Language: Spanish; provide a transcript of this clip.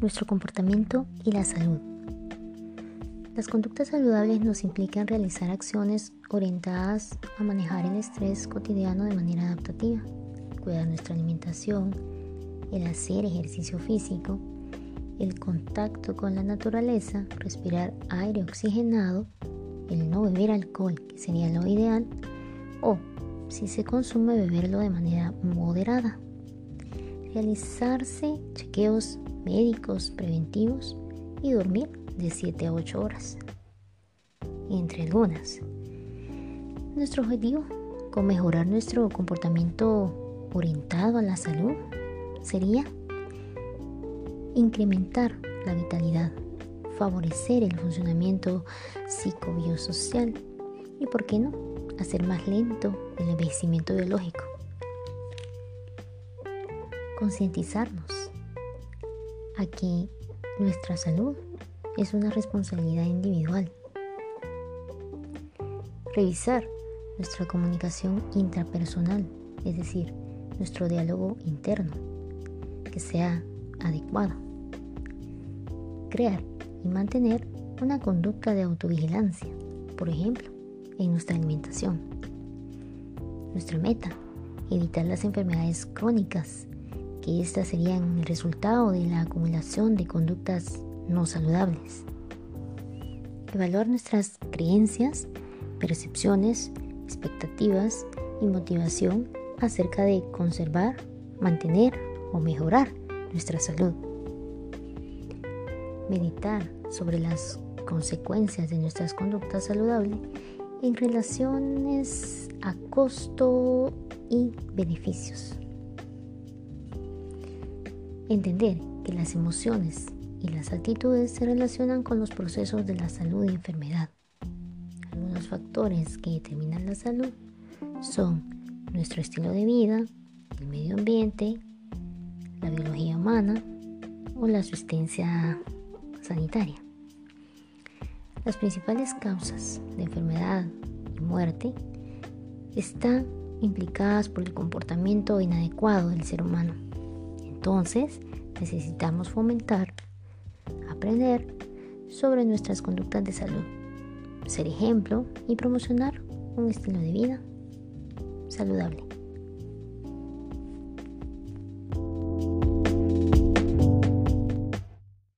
nuestro comportamiento y la salud. Las conductas saludables nos implican realizar acciones orientadas a manejar el estrés cotidiano de manera adaptativa, cuidar nuestra alimentación, el hacer ejercicio físico, el contacto con la naturaleza, respirar aire oxigenado, el no beber alcohol, que sería lo ideal, o si se consume beberlo de manera moderada. Realizarse chequeos médicos preventivos y dormir de 7 a 8 horas, entre algunas. Nuestro objetivo con mejorar nuestro comportamiento orientado a la salud sería incrementar la vitalidad, favorecer el funcionamiento psicobiosocial y, ¿por qué no?, hacer más lento el envejecimiento biológico. Concientizarnos a que nuestra salud es una responsabilidad individual. Revisar nuestra comunicación intrapersonal, es decir, nuestro diálogo interno, que sea adecuado. Crear y mantener una conducta de autovigilancia, por ejemplo, en nuestra alimentación. Nuestra meta, evitar las enfermedades crónicas, que estas serían el resultado de la acumulación de conductas no saludables. Evaluar nuestras creencias, percepciones, expectativas y motivación acerca de conservar, mantener o mejorar nuestra salud. Meditar sobre las consecuencias de nuestras conductas saludables en relaciones a costo y beneficios. Entender que las emociones y las actitudes se relacionan con los procesos de la salud y enfermedad. Algunos factores que determinan la salud son nuestro estilo de vida, el medio ambiente, la biología humana o la asistencia sanitaria. Las principales causas de enfermedad y muerte están implicadas por el comportamiento inadecuado del ser humano. Entonces, necesitamos fomentar, aprender sobre nuestras conductas de salud, ser ejemplo y promocionar un estilo de vida saludable.